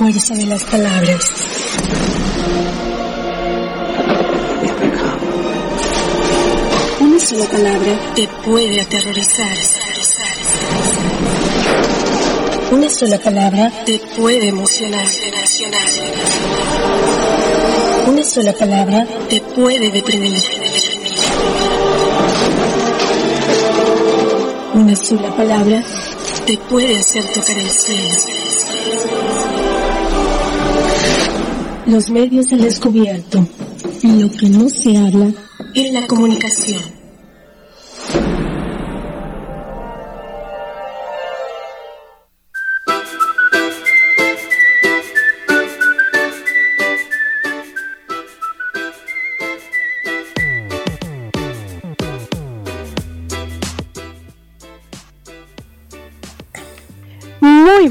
fuerza de las palabras. Una sola palabra te puede aterrorizar. Una sola palabra te puede emocionar. Una sola palabra te puede deprimir. Una sola palabra te puede hacer tocar el cielo. Los medios han descubierto lo que no se habla en la comunicación.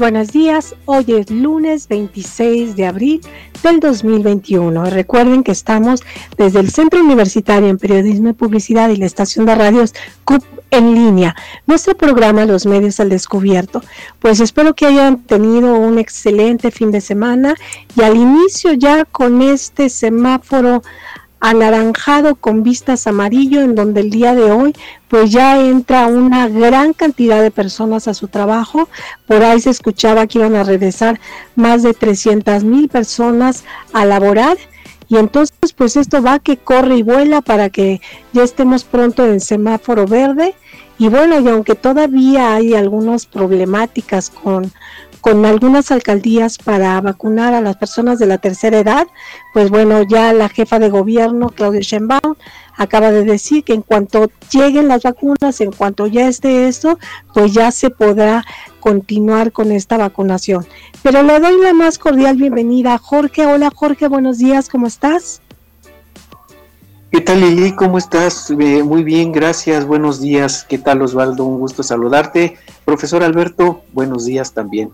buenos días. Hoy es lunes 26 de abril del 2021. Recuerden que estamos desde el Centro Universitario en Periodismo y Publicidad y la estación de radios CUP en línea. Nuestro programa Los Medios al Descubierto. Pues espero que hayan tenido un excelente fin de semana y al inicio ya con este semáforo anaranjado con vistas amarillo, en donde el día de hoy pues ya entra una gran cantidad de personas a su trabajo. Por ahí se escuchaba que iban a regresar más de 300 mil personas a laborar. Y entonces pues esto va que corre y vuela para que ya estemos pronto en semáforo verde. Y bueno, y aunque todavía hay algunas problemáticas con con algunas alcaldías para vacunar a las personas de la tercera edad, pues bueno, ya la jefa de gobierno, Claudia Sheinbaum, acaba de decir que en cuanto lleguen las vacunas, en cuanto ya esté esto, pues ya se podrá continuar con esta vacunación. Pero le doy la más cordial bienvenida a Jorge. Hola Jorge, buenos días, ¿cómo estás? ¿Qué tal Lili? ¿Cómo estás? Eh, muy bien, gracias. Buenos días. ¿Qué tal Osvaldo? Un gusto saludarte. Profesor Alberto, buenos días también.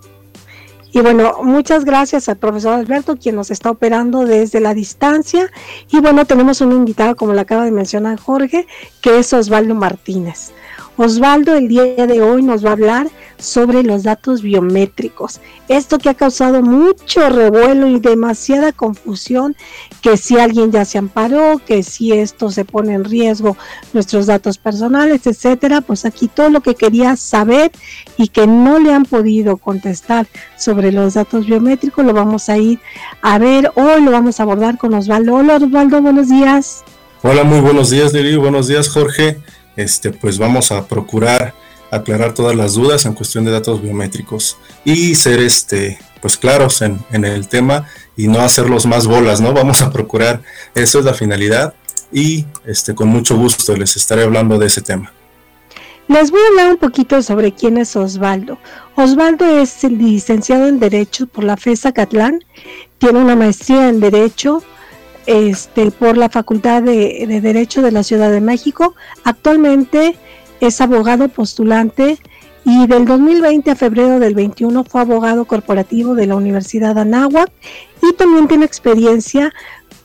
Y bueno, muchas gracias al profesor Alberto, quien nos está operando desde la distancia. Y bueno, tenemos un invitado, como le acaba de mencionar Jorge, que es Osvaldo Martínez. Osvaldo el día de hoy nos va a hablar sobre los datos biométricos. Esto que ha causado mucho revuelo y demasiada confusión, que si alguien ya se amparó, que si esto se pone en riesgo nuestros datos personales, etcétera, pues aquí todo lo que quería saber y que no le han podido contestar sobre los datos biométricos lo vamos a ir a ver hoy, lo vamos a abordar con Osvaldo. Hola Osvaldo, buenos días. Hola, muy buenos días Lili, buenos días Jorge este, pues vamos a procurar aclarar todas las dudas en cuestión de datos biométricos y ser este, pues claros en, en el tema y no hacerlos más bolas, ¿no? Vamos a procurar, eso es la finalidad y este, con mucho gusto les estaré hablando de ese tema. Les voy a hablar un poquito sobre quién es Osvaldo. Osvaldo es licenciado en Derecho por la FESA Catlán, tiene una maestría en Derecho este, por la Facultad de, Derecho de la Ciudad de México. Actualmente es abogado postulante y del 2020 a febrero del 21 fue abogado corporativo de la Universidad Anáhuac y también tiene experiencia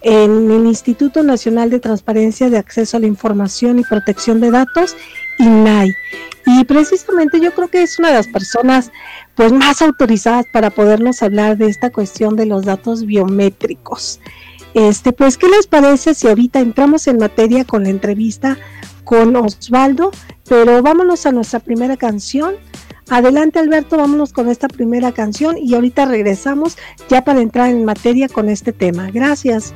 en el Instituto Nacional de Transparencia de Acceso a la Información y Protección de Datos, INAI. Y precisamente yo creo que es una de las personas pues más autorizadas para podernos hablar de esta cuestión de los datos biométricos. Este, pues, ¿qué les parece si ahorita entramos en materia con la entrevista con Osvaldo? Pero vámonos a nuestra primera canción. Adelante Alberto, vámonos con esta primera canción y ahorita regresamos ya para entrar en materia con este tema. Gracias.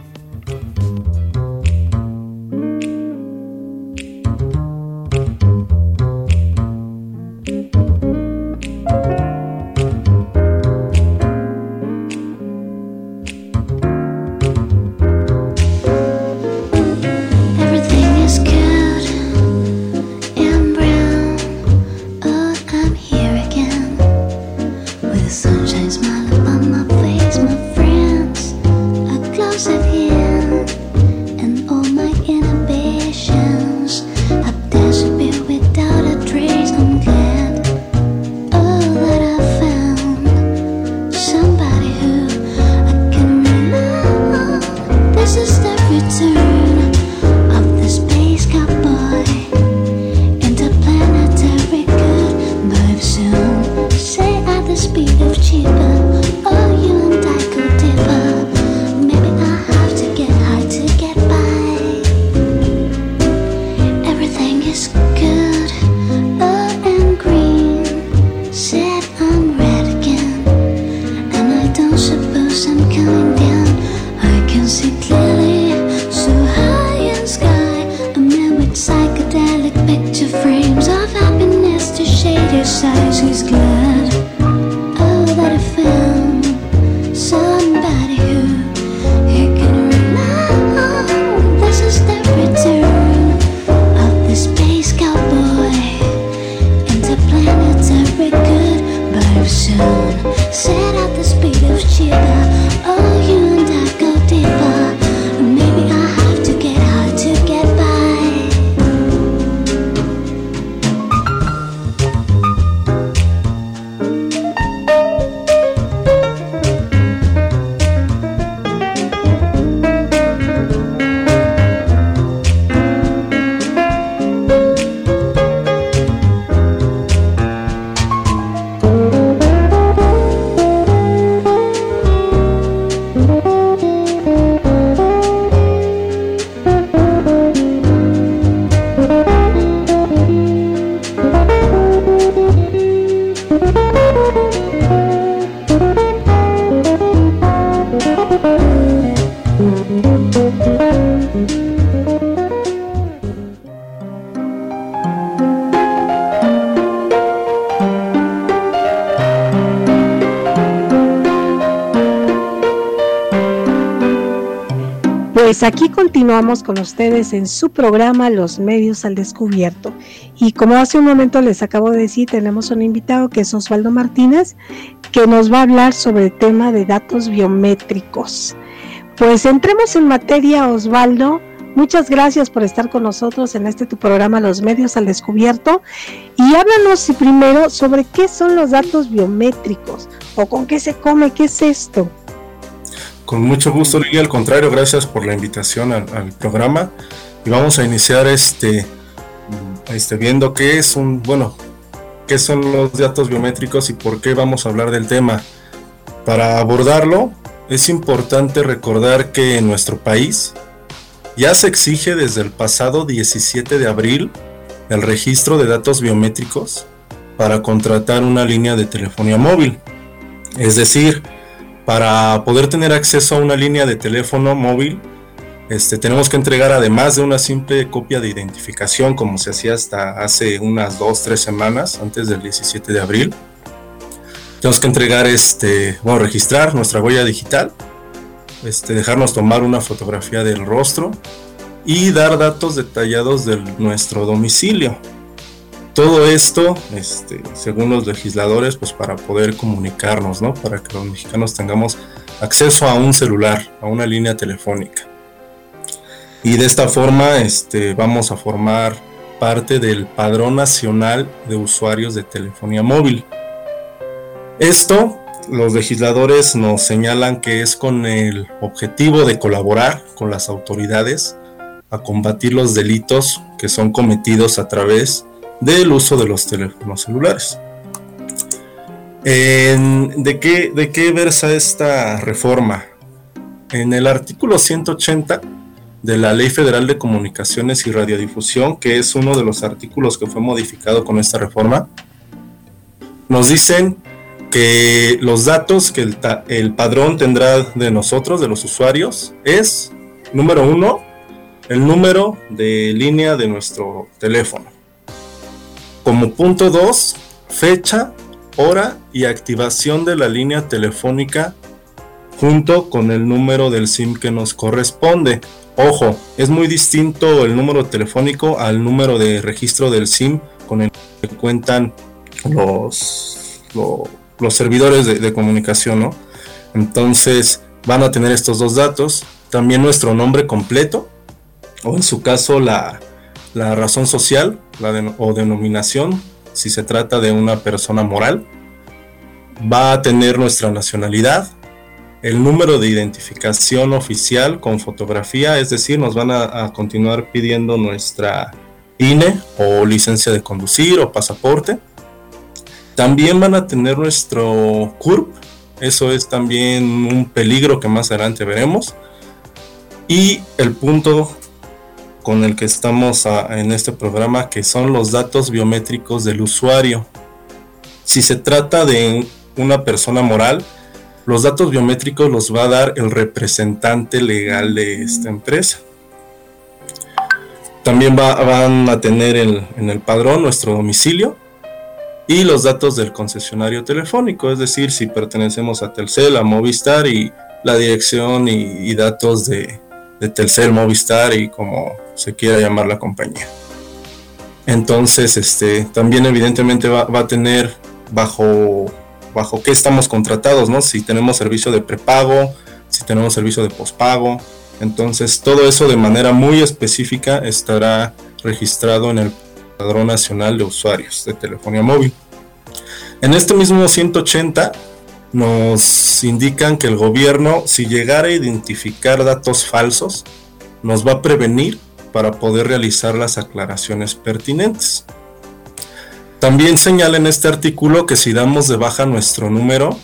Continuamos con ustedes en su programa Los Medios al Descubierto. Y como hace un momento les acabo de decir, tenemos un invitado que es Osvaldo Martínez, que nos va a hablar sobre el tema de datos biométricos. Pues entremos en materia, Osvaldo. Muchas gracias por estar con nosotros en este tu programa Los Medios al Descubierto. Y háblanos primero sobre qué son los datos biométricos o con qué se come, qué es esto. Con mucho gusto, Lili. Al contrario, gracias por la invitación al, programa. Y vamos a iniciar este, este viendo qué es un, bueno, qué son los datos biométricos y por qué vamos a hablar del tema. Para abordarlo, es importante recordar que en nuestro país ya se exige desde el pasado 17 de abril el registro de datos biométricos para contratar una línea de telefonía móvil. Es decir, para poder tener acceso a una línea de teléfono móvil, este, tenemos que entregar además de una simple copia de identificación, como se hacía hasta hace unas dos, tres semanas, antes del 17 de abril. Tenemos que entregar, este, bueno, registrar nuestra huella digital, este, dejarnos tomar una fotografía del rostro y dar datos detallados de nuestro domicilio. Todo esto, este, según los legisladores, pues para poder comunicarnos, ¿no? Para que los mexicanos tengamos acceso a un celular, a una línea telefónica. Y de esta forma, este, vamos a formar parte del Padrón Nacional de Usuarios de Telefonía Móvil. Esto, los legisladores nos señalan que es con el objetivo de colaborar con las autoridades a combatir los delitos que son cometidos a través de del uso de los teléfonos celulares. ¿de, qué, ¿De qué versa esta reforma? En el artículo 180 de la Ley Federal de Comunicaciones y Radiodifusión, que es uno de los artículos que fue modificado con esta reforma, nos dicen que los datos que el padrón tendrá de nosotros, de los usuarios, es, número uno, el número de línea de nuestro teléfono. Como punto 2, fecha, hora y activación de la línea telefónica junto con el número del SIM que nos corresponde. Ojo, es muy distinto el número telefónico al número de registro del SIM con el que cuentan los, los, servidores de, de, comunicación, ¿no? Entonces van a tener estos dos datos, también nuestro nombre completo, o en su caso la, la razón social la o denominación, si se trata de una persona moral, va a tener nuestra nacionalidad, el número de identificación oficial con fotografía, es decir, nos van a, continuar pidiendo nuestra INE o licencia de conducir o pasaporte. También van a tener nuestro CURP, eso es también un peligro que más adelante veremos. Y el punto con el que estamos en este programa, que son los datos biométricos del usuario. Si se trata de una persona moral, los datos biométricos los va a dar el representante legal de esta empresa. También van a tener en el padrón nuestro domicilio y los datos del concesionario telefónico, es decir, si pertenecemos a Telcel, a Movistar y la dirección y, datos de, Telcel, Movistar y como se quiera llamar la compañía. Entonces, este, también evidentemente va, va, a tener bajo, bajo qué estamos contratados, ¿no? Si tenemos servicio de prepago, si tenemos servicio de pospago. Entonces, todo eso de manera muy específica estará registrado en el Padrón Nacional de Usuarios de Telefonía Móvil. En este mismo 180 nos indican que el gobierno, si llegara a identificar datos falsos, nos va a prevenir para poder realizar las aclaraciones pertinentes. También señala en este artículo que si damos de baja nuestro número,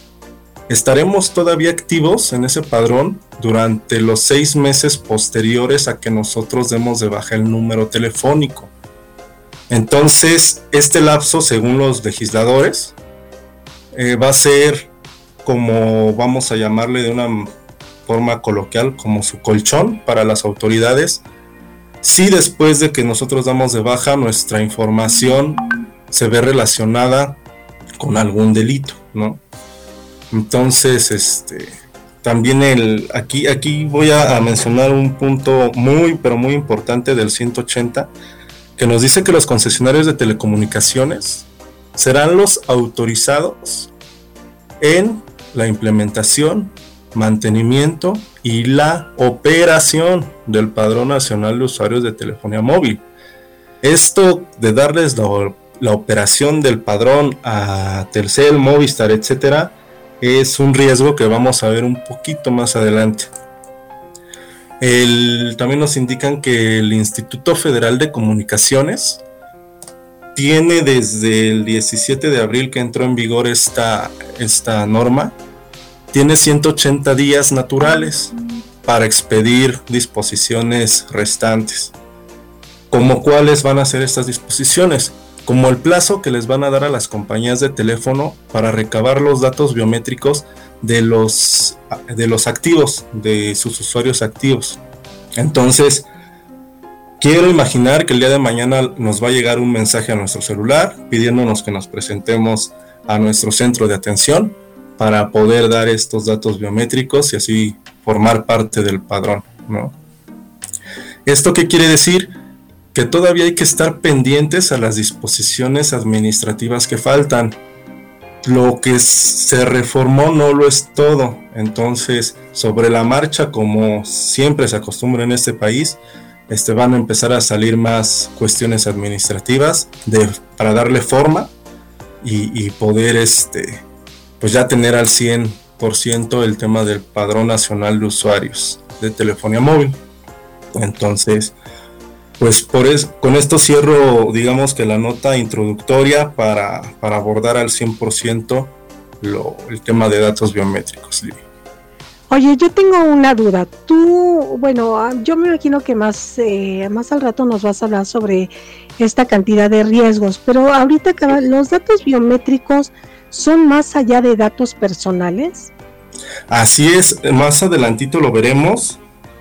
estaremos todavía activos en ese padrón durante los seis meses posteriores a que nosotros demos de baja el número telefónico. Entonces, este lapso, según los legisladores, eh, va a ser como vamos a llamarle de una forma coloquial, como su colchón para las autoridades. Si después de que nosotros damos de baja nuestra información se ve relacionada con algún delito, ¿no? Entonces, este, también el, aquí, aquí voy a mencionar un punto muy, pero muy importante del 180 que nos dice que los concesionarios de telecomunicaciones serán los autorizados en la implementación, mantenimiento y la operación del Padrón Nacional de Usuarios de Telefonía Móvil. Esto de darles la, operación del padrón a Telcel, Movistar, etcétera, es un riesgo que vamos a ver un poquito más adelante también nos indican que el Instituto Federal de Comunicaciones tiene desde el 17 de abril que entró en vigor esta, esta norma, tiene 180 días naturales para expedir disposiciones restantes. ¿Como cuáles van a ser estas disposiciones? Como el plazo que les van a dar a las compañías de teléfono para recabar los datos biométricos de los, de los activos, de sus usuarios activos. Entonces, quiero imaginar que el día de mañana nos va a llegar un mensaje a nuestro celular pidiéndonos que nos presentemos a nuestro centro de atención para poder dar estos datos biométricos y así formar parte del padrón. ¿Esto qué quiere decir? Que todavía hay que estar pendientes a las disposiciones administrativas que faltan lo que se reformó no lo es todo. Entonces, sobre la marcha, como siempre se acostumbra en este país, este, van a empezar a salir más cuestiones administrativas de, para darle forma y, poder este, pues ya tener al 100% el tema del padrón nacional de usuarios de telefonía móvil. Entonces, pues por con esto cierro, digamos que la nota introductoria para, abordar al 100% lo, el tema de datos biométricos. Oye, yo tengo una duda. Tú, bueno, ah, yo me imagino que más, eh, más al rato nos vas a hablar sobre esta cantidad de riesgos, pero ahorita los datos biométricos son más allá de datos personales. Así es, más adelantito lo veremos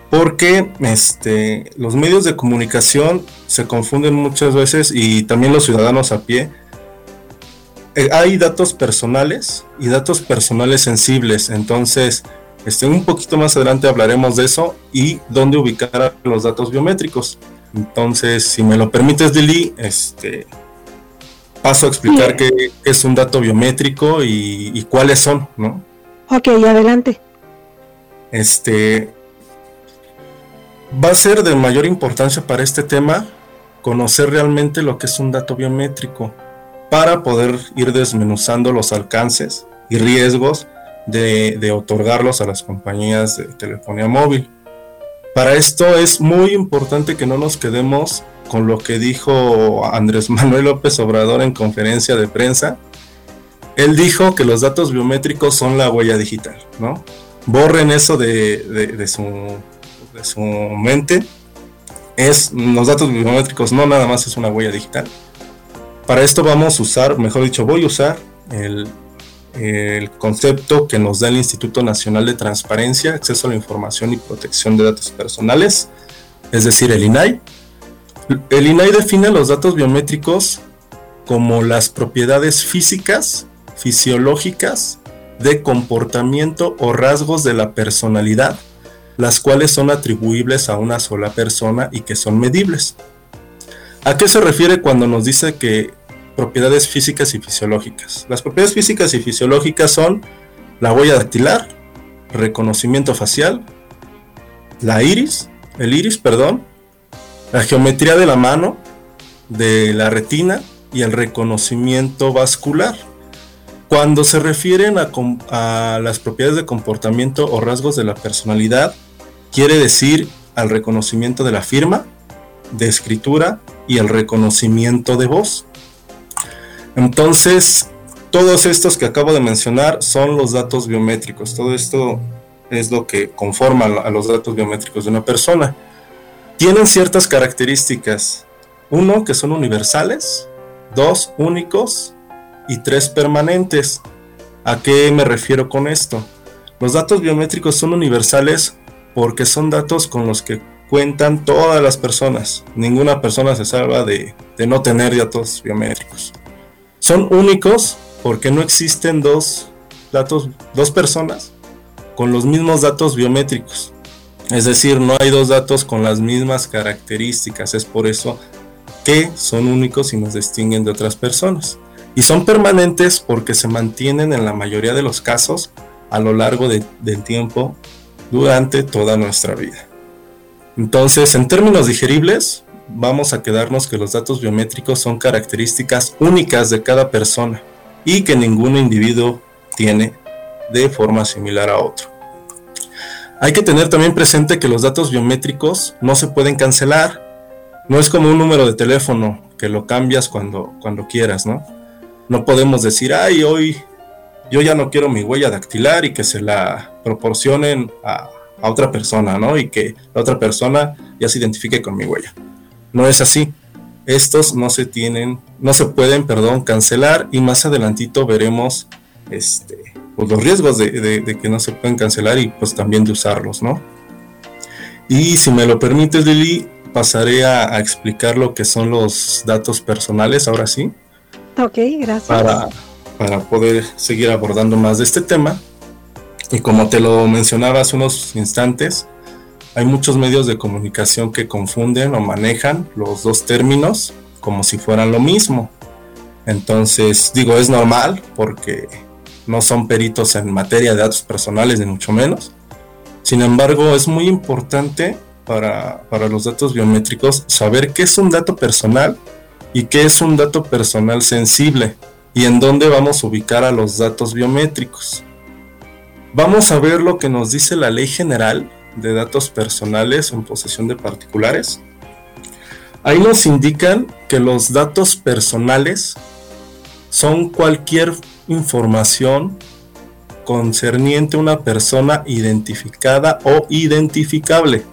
porque este, los medios de comunicación se confunden muchas veces y también los ciudadanos a pie. Eh, hay datos personales y datos personales sensibles, entonces este, un poquito más adelante hablaremos de eso y dónde ubicar los datos biométricos. Entonces, si me lo permites, Lili, este, paso a explicar qué es un dato biométrico y, y cuáles son, ¿no? Ok, adelante. Este, Va a ser de mayor importancia para este tema conocer realmente lo que es un dato biométrico para poder ir desmenuzando los alcances y riesgos de, otorgarlos a las compañías de telefonía móvil. Para esto es muy importante que no nos quedemos con lo que dijo Andrés Manuel López Obrador en conferencia de prensa. Él dijo que los datos biométricos son la huella digital, ¿no? Borren eso de su de su mente es los datos biométricos, no nada más es una huella digital. Para esto vamos a usar, mejor dicho, voy a usar el, el concepto que nos da el Instituto Nacional de Transparencia, Acceso a la Información y Protección de Datos Personales, es decir, el INAI. El INAI define los datos biométricos como las propiedades físicas, fisiológicas, de comportamiento o rasgos de la personalidad, las cuales son atribuibles a una sola persona y que son medibles. ¿A qué se refiere cuando nos dice que propiedades físicas y fisiológicas? Las propiedades físicas y fisiológicas son la huella dactilar, reconocimiento facial, la iris, el iris, perdón, la geometría de la mano, de la retina y el reconocimiento vascular. Cuando se refieren a, las propiedades de comportamiento o rasgos de la personalidad, quiere decir al reconocimiento de la firma, de escritura y el reconocimiento de voz. Entonces, todos estos que acabo de mencionar son los datos biométricos. Todo esto es lo que conforma a los datos biométricos de una persona. Tienen ciertas características. Uno, que son universales. Dos, únicos y tres permanentes. ¿A qué me refiero con esto? Los datos biométricos son universales porque son datos con los que cuentan todas las personas. Ninguna persona se salva de, no tener datos biométricos. Son únicos porque no existen dos datos, dos personas con los mismos datos biométricos. Es decir, no hay dos datos con las mismas características. Es por eso que son únicos y nos distinguen de otras personas y son permanentes porque se mantienen en la mayoría de los casos a lo largo del tiempo durante toda nuestra vida. Entonces, en términos digeribles, vamos a quedarnos que los datos biométricos son características únicas de cada persona y que ningún individuo tiene de forma similar a otro. Hay que tener también presente que los datos biométricos no se pueden cancelar. No es como un número de teléfono que lo cambias cuando, cuando quieras, ¿no? No podemos decir, ay, hoy yo ya no quiero mi huella dactilar y que se la proporcionen a, otra persona, ¿no? Y que la otra persona ya se identifique con mi huella. No es así. Estos no se tienen, no se pueden, perdón, cancelar y más adelantito veremos este, pues, los riesgos de, que no se pueden cancelar y pues también de usarlos, ¿no? Y si me lo permites, Lili, pasaré a explicar lo que son los datos personales, ahora sí. Ok, gracias. Para, para poder seguir abordando más de este tema. Y como te lo mencionaba hace unos instantes, hay muchos medios de comunicación que confunden o manejan los dos términos como si fueran lo mismo. Entonces, digo, es normal porque no son peritos en materia de datos personales, ni mucho menos. Sin embargo, es muy importante para, para los datos biométricos saber qué es un dato personal y qué es un dato personal sensible y en dónde vamos a ubicar a los datos biométricos. Vamos a ver lo que nos dice la Ley General de Datos Personales en posesión de particulares. Ahí nos indican que los datos personales son cualquier información concerniente a una persona identificada o identificable.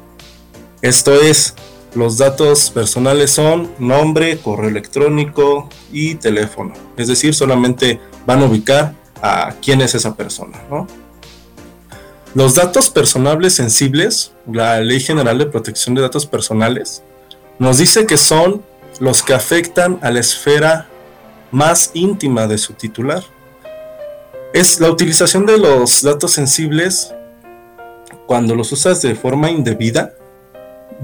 Esto es, los datos personales son nombre, correo electrónico y teléfono. Es decir, solamente van a ubicar a quién es esa persona. Los datos personales sensibles, la Ley General de Protección de Datos Personales, nos dice que son los que afectan a la esfera más íntima de su titular. Es la utilización de los datos sensibles cuando los usas de forma indebida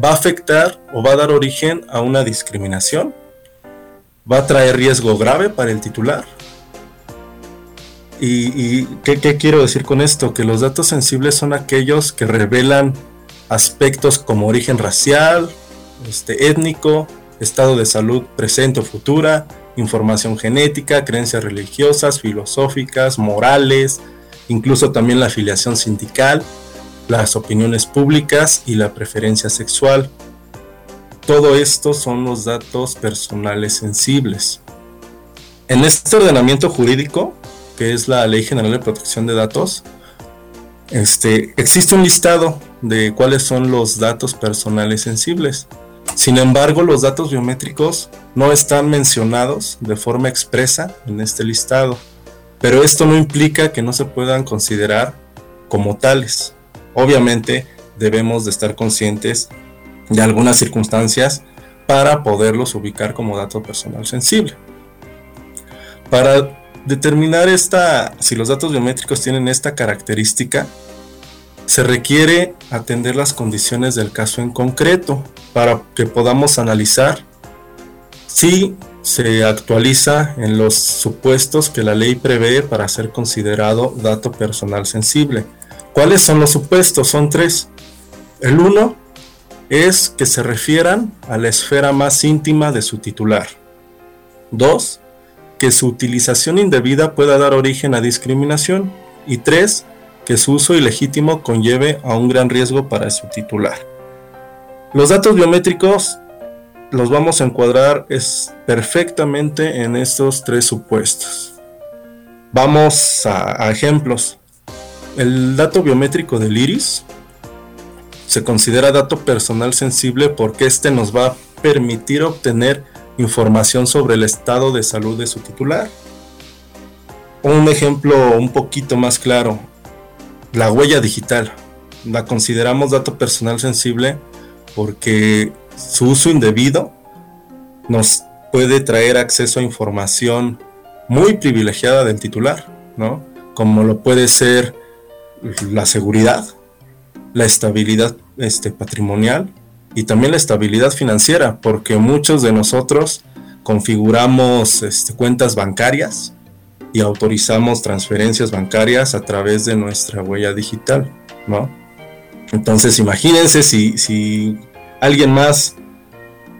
va a afectar o va a dar origen a una discriminación, va a traer riesgo grave para el titular. ¿Y, ¿qué, quiero decir con esto? Que los datos sensibles son aquellos que revelan aspectos como origen racial, este, étnico, estado de salud presente o futura, información genética, creencias religiosas, filosóficas, morales, incluso también la afiliación sindical, las opiniones públicas y la preferencia sexual. Todo esto son los datos personales sensibles. En este ordenamiento jurídico, que es la Ley General de Protección de Datos, este, existe un listado de cuáles son los datos personales sensibles. Sin embargo, los datos biométricos no están mencionados de forma expresa en este listado, pero esto no implica que no se puedan considerar como tales. Obviamente debemos de estar conscientes de algunas circunstancias para poderlos ubicar como dato personal sensible. Para determinar esta, si los datos biométricos tienen esta característica, se requiere atender las condiciones del caso en concreto para que podamos analizar si se actualiza en los supuestos que la ley prevé para ser considerado dato personal sensible. ¿Cuáles son los supuestos? Son tres. El uno es que se refieran a la esfera más íntima de su titular. Dos, que su utilización indebida pueda dar origen a discriminación. Y tres, que su uso ilegítimo conlleve a un gran riesgo para su titular. Los datos biométricos los vamos a encuadrar es perfectamente en estos tres supuestos. Vamos a, a ejemplos. El dato biométrico del iris se considera dato personal sensible porque este nos va a permitir obtener información sobre el estado de salud de su titular. Un ejemplo un poquito más claro, la huella digital. La consideramos dato personal sensible porque su uso indebido nos puede traer acceso a información muy privilegiada del titular, ¿no? Como lo puede ser la seguridad, la estabilidad este, patrimonial y también la estabilidad financiera, porque muchos de nosotros configuramos este, cuentas bancarias y autorizamos transferencias bancarias a través de nuestra huella digital, ¿no? Entonces imagínense si, si alguien más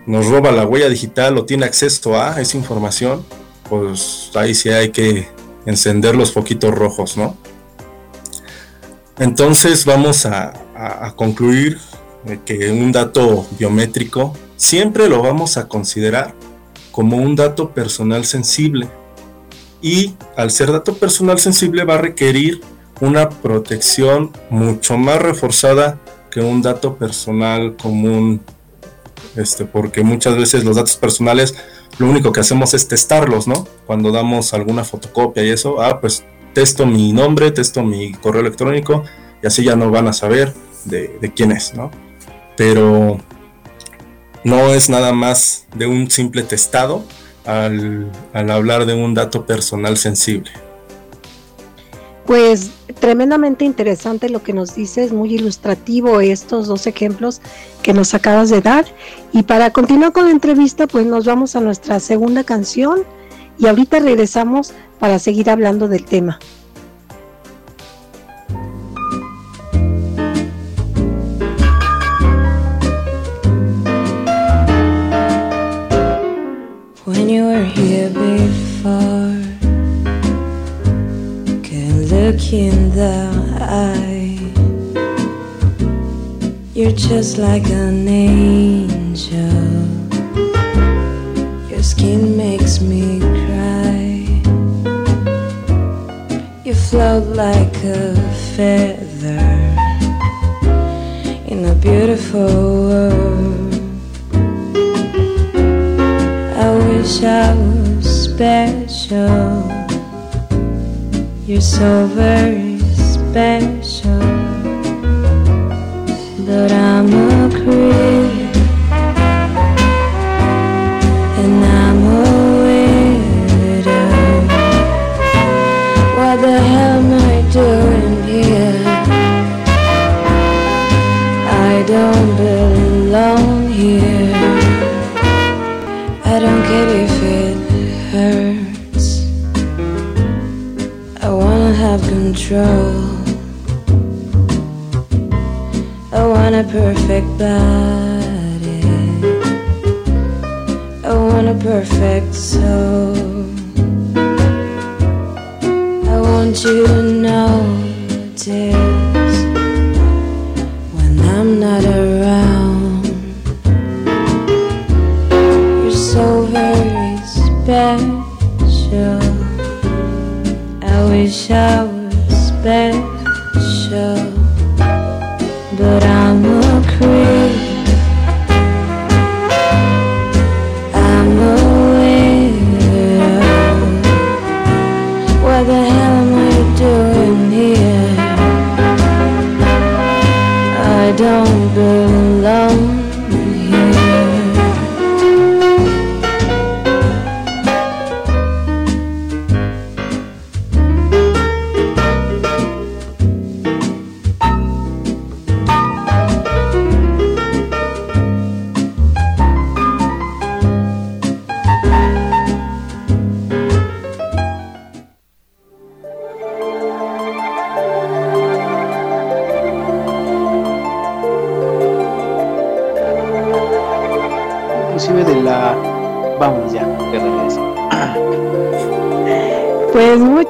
nos roba la huella digital o tiene acceso a esa información, pues ahí sí hay que encender los foquitos rojos, ¿no? Entonces vamos a, concluir que un dato biométrico siempre lo vamos a considerar como un dato personal sensible. Y al ser dato personal sensible va a requerir una protección mucho más reforzada que un dato personal común, este, porque muchas veces los datos personales lo único que hacemos es testarlos, ¿no? Cuando damos alguna fotocopia y eso, ah, pues testo mi nombre, testo mi correo electrónico y así ya no van a saber de, quién es, ¿no? Pero no es nada más de un simple testado al, al hablar de un dato personal sensible. Pues tremendamente interesante lo que nos dices, muy ilustrativo estos dos ejemplos que nos acabas de dar. Y para continuar con la entrevista, pues nos vamos a nuestra segunda canción y ahorita regresamos para seguir hablando del tema. You were here before Can look in the eye. You're just like an angel. Your skin makes me cry. You float like a feather in a beautiful world. I was special. You're so very special, but I'm a creep control. I want a perfect body. I want a perfect soul. I want you to notice when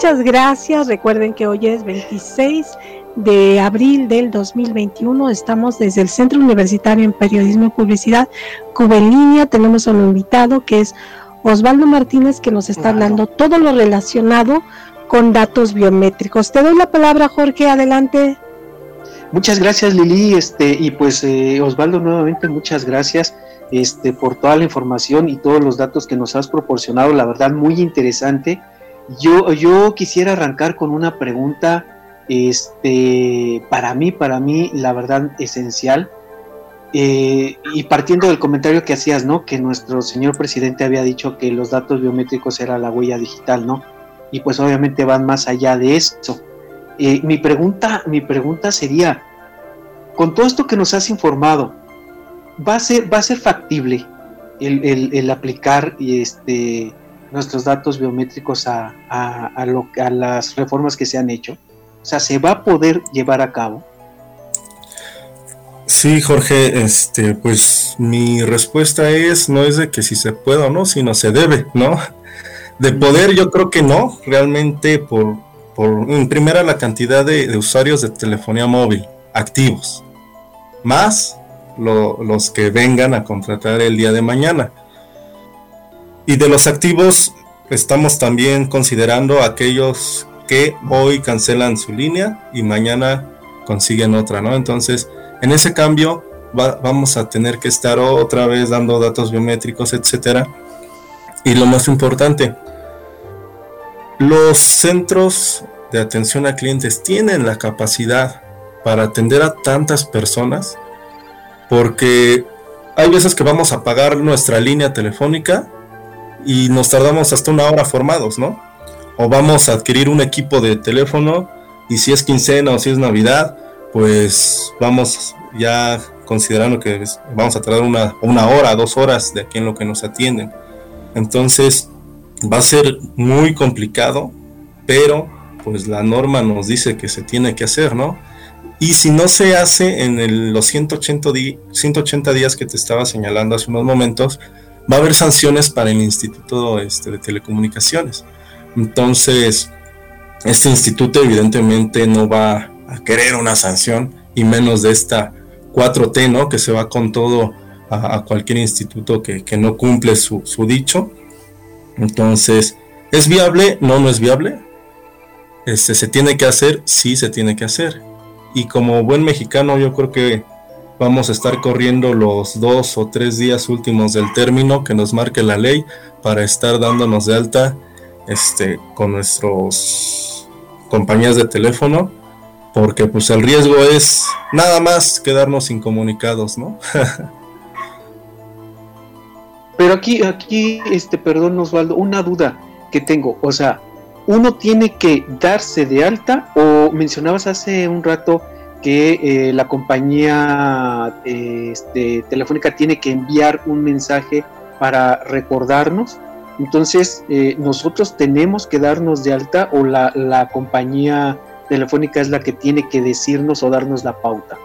muchas gracias. Recuerden que hoy es 26 de abril del 2021. Estamos desde el Centro Universitario en Periodismo y Publicidad, Cuba en línea. Tenemos a un invitado que es Osvaldo Martínez que nos está hablando todo lo relacionado con datos biométricos. Te doy la palabra, Jorge, adelante. Muchas gracias, Lili, este, y pues eh, Osvaldo, nuevamente muchas gracias este, por toda la información y todos los datos que nos has proporcionado, la verdad, muy interesante. Yo, yo quisiera arrancar con una pregunta, este, para mí, para mí, la verdad, esencial. Eh, y partiendo del comentario que hacías, ¿no? Que nuestro señor presidente había dicho que los datos biométricos era la huella digital, ¿no? Y pues obviamente van más allá de eso. Eh, mi pregunta, mi pregunta sería, con todo esto que nos has informado, ¿va a ser, va a ser factible el, aplicar este, nuestros datos biométricos a, a, lo, a las reformas que se han hecho? O sea, ¿se va a poder llevar a cabo? Sí, Jorge, este, pues mi respuesta es, no es de que si se puede o no, sino se debe, ¿no? De poder yo creo que no, realmente por, por en primera la cantidad de, usuarios de telefonía móvil activos, más los que vengan a contratar el día de mañana. Y de los activos estamos también considerando aquellos que hoy cancelan su línea y mañana consiguen otra, ¿no? Entonces, en ese cambio vamos a tener que estar otra vez dando datos biométricos, etcétera. Y lo más importante, los centros de atención a clientes tienen la capacidad para atender a tantas personas porque hay veces que vamos a pagar nuestra línea telefónica y nos tardamos hasta una hora formados, ¿no? O vamos a adquirir un equipo de teléfono y si es quincena o si es Navidad, pues vamos ya considerando que vamos a tardar una, una hora, dos horas de aquí en lo que nos atienden. Entonces va a ser muy complicado, pero pues la norma nos dice que se tiene que hacer, ¿no? Y si no se hace en los 180, 180 días que te estaba señalando hace unos momentos, va a haber sanciones para el Instituto este, de Telecomunicaciones. Entonces, este instituto evidentemente no va a querer una sanción y menos de esta 4T, ¿no? Que se va con todo a, cualquier instituto que, no cumple su, dicho. Entonces, ¿es viable? No, no es viable. Este, ¿Se tiene que hacer? Sí, se tiene que hacer. Y como buen mexicano, yo creo que vamos a estar corriendo los dos o tres días últimos del término que nos marque la ley para estar dándonos de alta este, con nuestros compañías de teléfono porque pues el riesgo es nada más quedarnos incomunicados, ¿no? Pero aquí, aquí, este, perdón Osvaldo, una duda que tengo, o sea, uno tiene que darse de alta o mencionabas hace un rato que eh, la compañía este, telefónica tiene que enviar un mensaje para recordarnos. Entonces, eh, nosotros tenemos que darnos de alta o la, la compañía Telefónica es la que tiene que decirnos o darnos la pauta.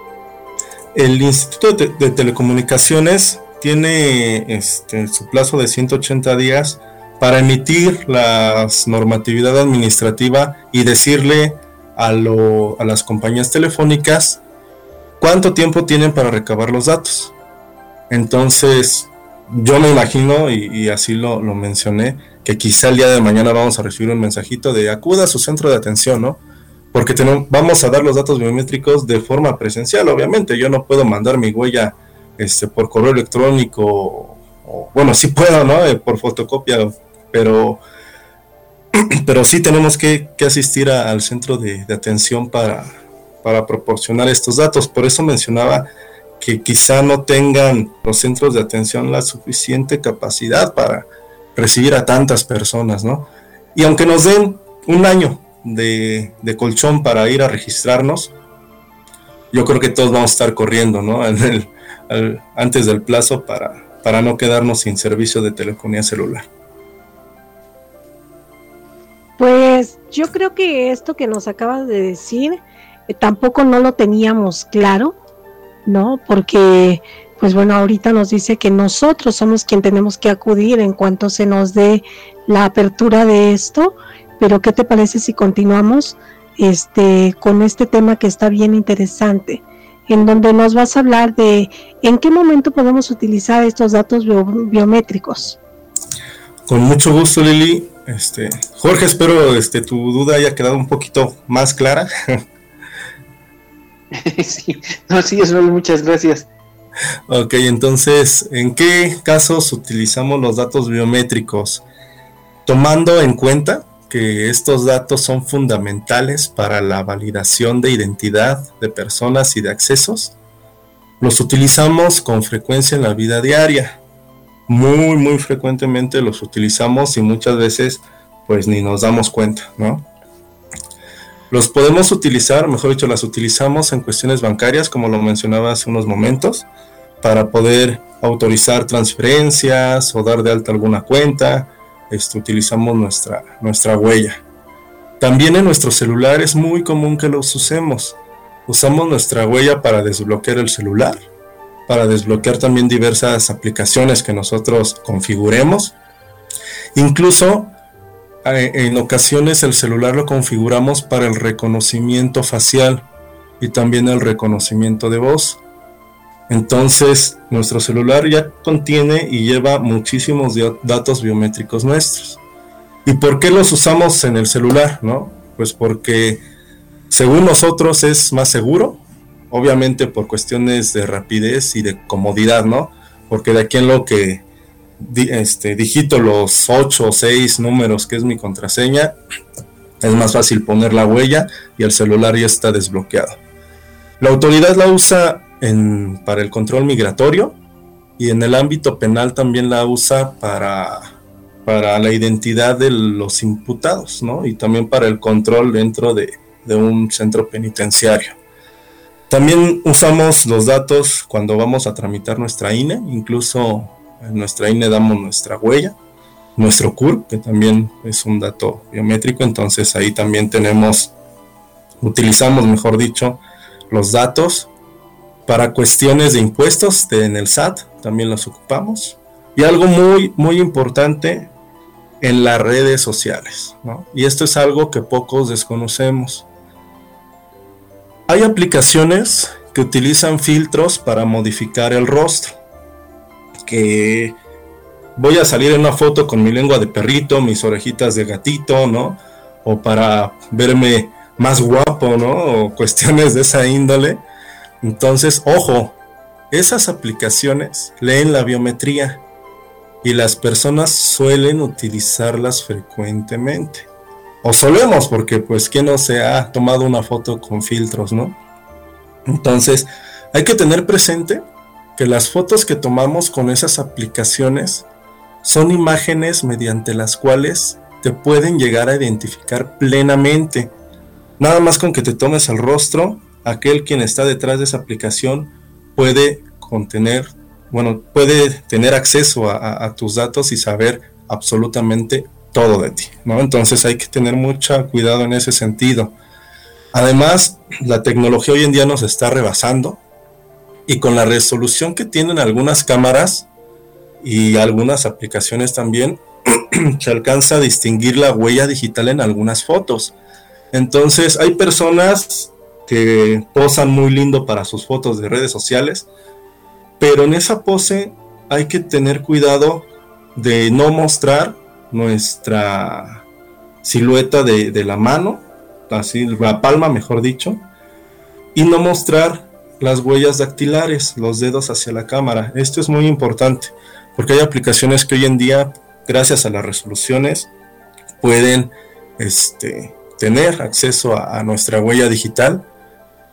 El Instituto de, Telecomunicaciones tiene este, su plazo de 180 días para emitir la normatividad administrativa y decirle a, las compañías telefónicas cuánto tiempo tienen para recabar los datos. Entonces, yo me imagino, y, así lo, lo, mencioné, que quizá el día de mañana vamos a recibir un mensajito de acuda a su centro de atención, ¿no? porque tenemos, vamos a dar los datos biométricos de forma presencial, obviamente. Yo no puedo mandar mi huella este, por correo electrónico, o, bueno, sí puedo, ¿no? Eh, por fotocopia, pero, pero sí tenemos que, asistir al centro de, atención para, para proporcionar estos datos. Por eso mencionaba que quizá no tengan los centros de atención la suficiente capacidad para recibir a tantas personas, ¿no? Y aunque nos den un año de, colchón para ir a registrarnos, yo creo que todos vamos a estar corriendo, ¿no? antes del plazo para, para no quedarnos sin servicio de telefonía celular. Pues yo creo que esto que nos acabas de decir eh, tampoco no lo teníamos claro, ¿no? Porque pues bueno, ahorita nos dice que nosotros somos quien tenemos que acudir en cuanto se nos dé la apertura de esto, pero ¿qué te parece si continuamos este, con este tema que está bien interesante? en donde nos vas a hablar de en qué momento podemos utilizar estos datos biométricos. Con mucho gusto, Lili. Este, Jorge, espero este, tu duda haya quedado un poquito más clara. sí, no, sí, muchas gracias. Ok, entonces, ¿en qué casos utilizamos los datos biométricos? Tomando en cuenta que estos datos son fundamentales para la validación de identidad de personas y de accesos, los utilizamos con frecuencia en la vida diaria. Muy, muy frecuentemente los utilizamos y muchas veces pues ni nos damos cuenta, ¿no? Los podemos utilizar, mejor dicho, las utilizamos en cuestiones bancarias, como lo mencionaba hace unos momentos, para poder autorizar transferencias o dar de alta alguna cuenta, este, utilizamos nuestra, nuestra huella. También en nuestro celular es muy común que los usemos. Usamos nuestra huella para desbloquear el celular, para desbloquear también diversas aplicaciones que nosotros configuremos. Incluso eh, en ocasiones el celular lo configuramos para el reconocimiento facial y también el reconocimiento de voz. Entonces, nuestro celular ya contiene y lleva muchísimos datos biométricos nuestros. ¿Y por qué los usamos en el celular? ¿no? Pues porque según nosotros es más seguro, obviamente por cuestiones de rapidez y de comodidad, ¿no? Porque de aquí en lo que este, digito los 8 o 6 números que es mi contraseña, es más fácil poner la huella y el celular ya está desbloqueado. La autoridad la usa para el control migratorio y en el ámbito penal también la usa para, para la identidad de los imputados, ¿no? Y también para el control dentro de, de un centro penitenciario. También usamos los datos cuando vamos a tramitar nuestra INE, incluso en nuestra INE damos nuestra huella, nuestro CUR, que también es un dato biométrico, entonces ahí también tenemos, utilizamos, mejor dicho, los datos para cuestiones de impuestos en el SAT, también los ocupamos. Y algo muy, muy importante en las redes sociales. Y esto es algo que pocos desconocemos. Hay aplicaciones que utilizan filtros para modificar el rostro. Que voy a salir en una foto con mi lengua de perrito, mis orejitas de gatito, ¿no? O para verme más guapo, ¿no? O cuestiones de esa índole. Entonces, ojo, esas aplicaciones leen la biometría y las personas suelen utilizarlas frecuentemente. O solemos, porque pues ¿quién no se ha tomado una foto con filtros, no? Entonces, hay que tener presente que las fotos que tomamos con esas aplicaciones son imágenes mediante las cuales te pueden llegar a identificar plenamente. Nada más con que te tomes el rostro aquel quien está detrás de esa aplicación puede contener, bueno, puede tener acceso a, tus datos y saber absolutamente todo de ti, ¿no? Entonces hay que tener mucho cuidado en ese sentido. Además, la tecnología hoy en día nos está rebasando y con la resolución que tienen algunas cámaras y algunas aplicaciones también, se alcanza a distinguir la huella digital en algunas fotos. Entonces, hay personas que posan muy lindo para sus fotos de redes sociales, pero en esa pose hay que tener cuidado de no mostrar nuestra silueta de, de la mano, así la palma mejor dicho, y no mostrar las huellas dactilares, los dedos hacia la cámara. Esto es muy importante porque hay aplicaciones que hoy en día, gracias a las resoluciones, pueden este, tener acceso a nuestra huella digital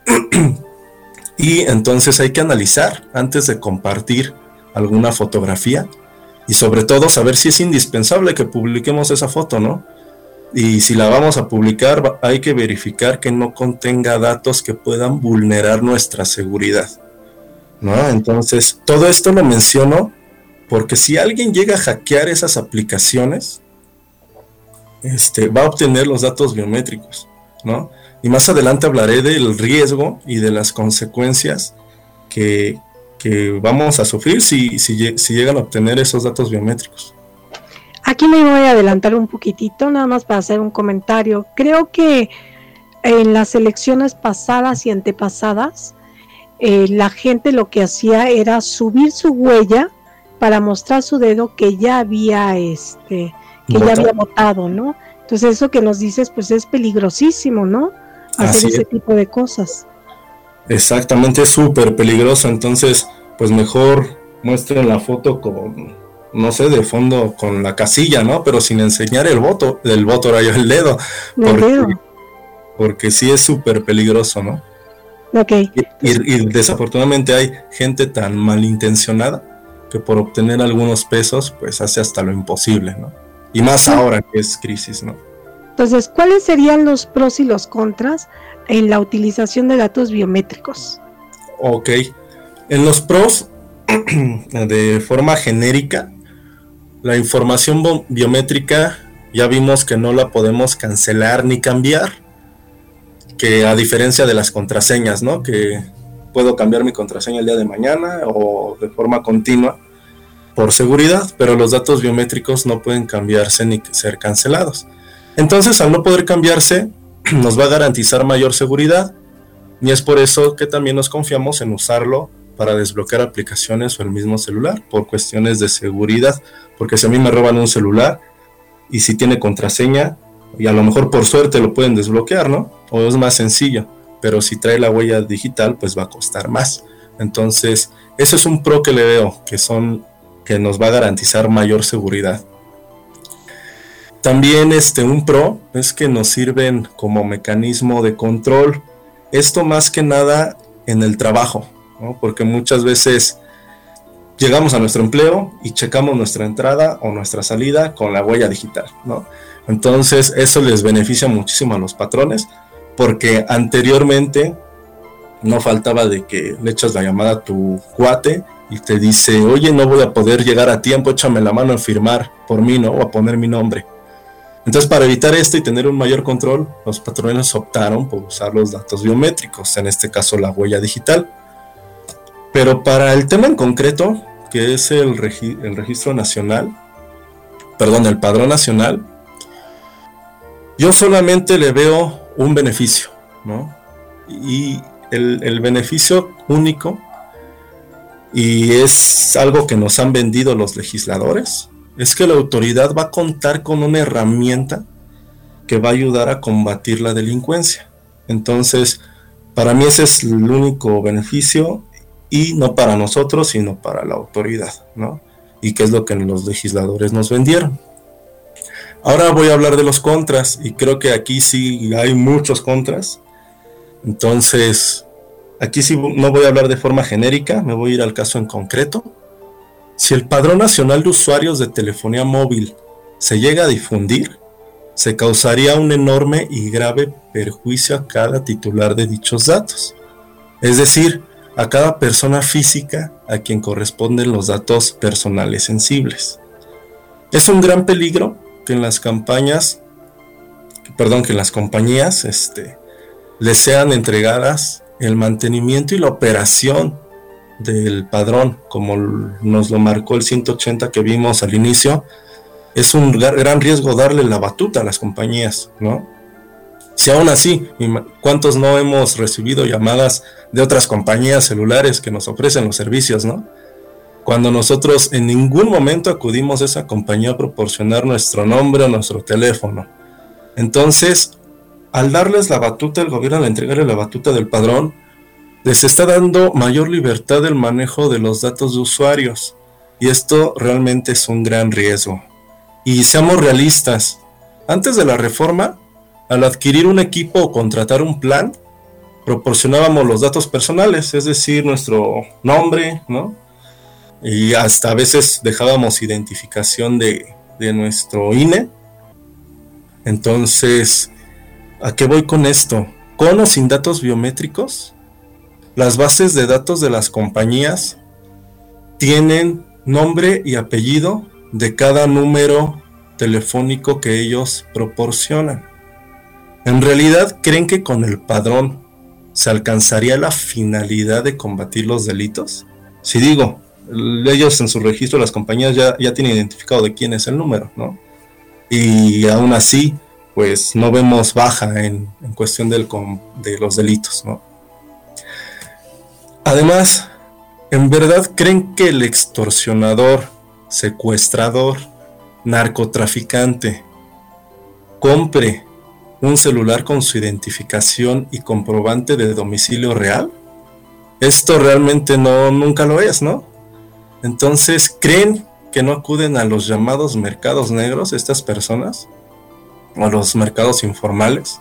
y entonces hay que analizar antes de compartir alguna fotografía y sobre todo saber si es indispensable que publiquemos esa foto, ¿no? Y si la vamos a publicar, hay que verificar que no contenga datos que puedan vulnerar nuestra seguridad. ¿no? Entonces, todo esto lo menciono porque si alguien llega a hackear esas aplicaciones, este, va a obtener los datos biométricos, ¿no? Y más adelante hablaré del riesgo y de las consecuencias que, que vamos a sufrir si, si, si llegan a obtener esos datos biométricos. Aquí me voy a adelantar un poquitito, nada más para hacer un comentario. Creo que en las elecciones pasadas y antepasadas, eh, la gente lo que hacía era subir su huella para mostrar su dedo que ya había este que ya había votado, ¿no? Entonces eso que nos dices pues es peligrosísimo, ¿no? Hacer ese tipo de cosas. Exactamente, es súper peligroso, entonces pues mejor muestren la foto con no sé, de fondo con la casilla, ¿no? Pero sin enseñar el voto, el voto era el dedo. El dedo porque sí es súper peligroso, ¿no? Ok. Y, desafortunadamente hay gente tan malintencionada que por obtener algunos pesos, pues hace hasta lo imposible, ¿no? Y más ahora que es crisis, ¿no? Entonces, ¿cuáles serían los pros y los contras en la utilización de datos biométricos? Ok. En los pros, de forma genérica, la información biométrica ya vimos que no la podemos cancelar ni cambiar que a diferencia de las contraseñas, ¿no? Que puedo cambiar mi contraseña el día de mañana o de forma continua por seguridad, pero los datos biométricos no pueden cambiarse ni ser cancelados. Entonces, al no poder cambiarse, nos va a garantizar mayor seguridad y es por eso que también nos confiamos en usarlo para desbloquear aplicaciones o el mismo celular por cuestiones de seguridad, porque si a mí me roban un celular y si tiene contraseña, y a lo mejor por suerte lo pueden desbloquear, ¿no? O es más sencillo, pero si trae la huella digital, pues va a costar más. Entonces, eso es un pro que le veo, que son que nos va a garantizar mayor seguridad. También este un pro es que nos sirven como mecanismo de control. Esto más que nada en el trabajo, ¿no? porque muchas veces llegamos a nuestro empleo y checamos nuestra entrada o nuestra salida con la huella digital, ¿no? Entonces eso les beneficia muchísimo a los patrones porque anteriormente no faltaba de que le echas la llamada a tu cuate y te dice, oye, no voy a poder llegar a tiempo, échame la mano a firmar por mí, ¿no? O a poner mi nombre. Entonces, para evitar esto y tener un mayor control, los patrones optaron por usar los datos biométricos, en este caso la huella digital. Pero para el tema en concreto, que es el, registro nacional, perdón, el padrón nacional, yo solamente le veo un beneficio, ¿no? Y el, beneficio único, y es algo que nos han vendido los legisladores, es que la autoridad va a contar con una herramienta que va a ayudar a combatir la delincuencia. Entonces, para mí ese es el único beneficio y no para nosotros, sino para la autoridad, ¿no? Y que es lo que los legisladores nos vendieron. Ahora voy a hablar de los contras y creo que aquí sí hay muchos contras. Entonces, aquí sí no voy a hablar de forma genérica, me voy a ir al caso en concreto. Si el Padrón Nacional de Usuarios de Telefonía Móvil se llega a difundir, se causaría un enorme y grave perjuicio a cada titular de dichos datos. Es decir, a cada persona física a quien corresponden los datos personales sensibles. Es un gran peligro que en las campañas, perdón, que en las compañías este, les sean entregadas el mantenimiento y la operación del padrón, como nos lo marcó el 180 que vimos al inicio, es un gran riesgo darle la batuta a las compañías, ¿no? Si aún así, ¿cuántos no hemos recibido llamadas de otras compañías celulares que nos ofrecen los servicios, ¿no? cuando nosotros en ningún momento acudimos a esa compañía a proporcionar nuestro nombre o nuestro teléfono. Entonces, al darles la batuta, el gobierno al entregarle la batuta del padrón, les está dando mayor libertad del manejo de los datos de usuarios. Y esto realmente es un gran riesgo. Y seamos realistas, antes de la reforma, al adquirir un equipo o contratar un plan, proporcionábamos los datos personales, es decir, nuestro nombre, ¿no? y hasta a veces dejábamos identificación de, nuestro INE. Entonces, ¿a qué voy con esto? Con o sin datos biométricos, las bases de datos de las compañías tienen nombre y apellido de cada número telefónico que ellos proporcionan. En realidad, ¿creen que con el padrón se alcanzaría la finalidad de combatir los delitos? si digo, ellos en su registro, las compañías ya, ya tienen identificado de quién es el número, ¿no? Y aún así, pues no vemos baja en, cuestión del, de los delitos, ¿no? Además, ¿en verdad creen que el extorsionador, secuestrador, narcotraficante compre un celular con su identificación y comprobante de domicilio real? Esto realmente no nunca lo es, ¿no? Entonces, ¿creen que no acuden a los llamados mercados negros estas personas? ¿O a los mercados informales?